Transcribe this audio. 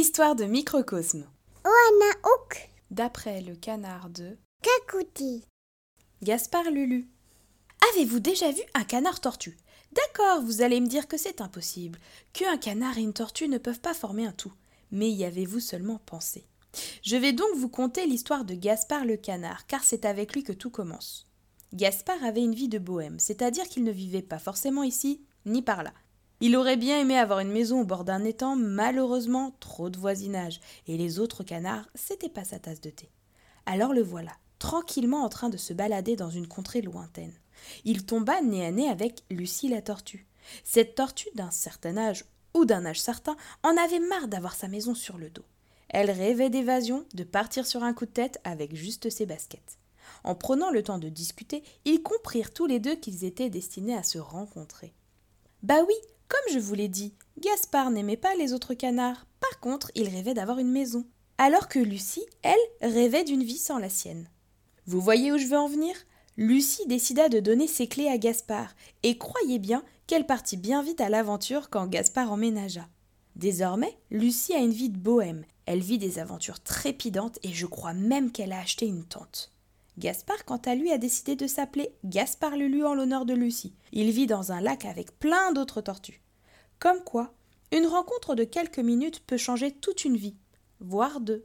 Histoire de microcosme. Oana ok D'après le canard de kakuti. Gaspard Lulu. Avez-vous déjà vu un canard tortue? D'accord, vous allez me dire que c'est impossible, que un canard et une tortue ne peuvent pas former un tout. Mais y avez-vous seulement pensé? Je vais donc vous conter l'histoire de Gaspard le canard, car c'est avec lui que tout commence. Gaspard avait une vie de bohème, c'est-à-dire qu'il ne vivait pas forcément ici, ni par là. Il aurait bien aimé avoir une maison au bord d'un étang, malheureusement trop de voisinage, et les autres canards, c'était pas sa tasse de thé. Alors le voilà, tranquillement en train de se balader dans une contrée lointaine. Il tomba nez à nez avec Lucie la tortue. Cette tortue, d'un certain âge ou d'un âge certain, en avait marre d'avoir sa maison sur le dos. Elle rêvait d'évasion, de partir sur un coup de tête avec juste ses baskets. En prenant le temps de discuter, ils comprirent tous les deux qu'ils étaient destinés à se rencontrer. Bah oui, comme je vous l'ai dit, Gaspard n'aimait pas les autres canards. Par contre, il rêvait d'avoir une maison. Alors que Lucie, elle, rêvait d'une vie sans la sienne. Vous voyez où je veux en venir? Lucie décida de donner ses clés à Gaspard, et croyez bien qu'elle partit bien vite à l'aventure quand Gaspard emménagea. Désormais, Lucie a une vie de bohème. Elle vit des aventures trépidantes et je crois même qu'elle a acheté une tente. Gaspard, quant à lui, a décidé de s'appeler Gaspard Lulu en l'honneur de Lucie. Il vit dans un lac avec plein d'autres tortues. Comme quoi, une rencontre de quelques minutes peut changer toute une vie, voire deux.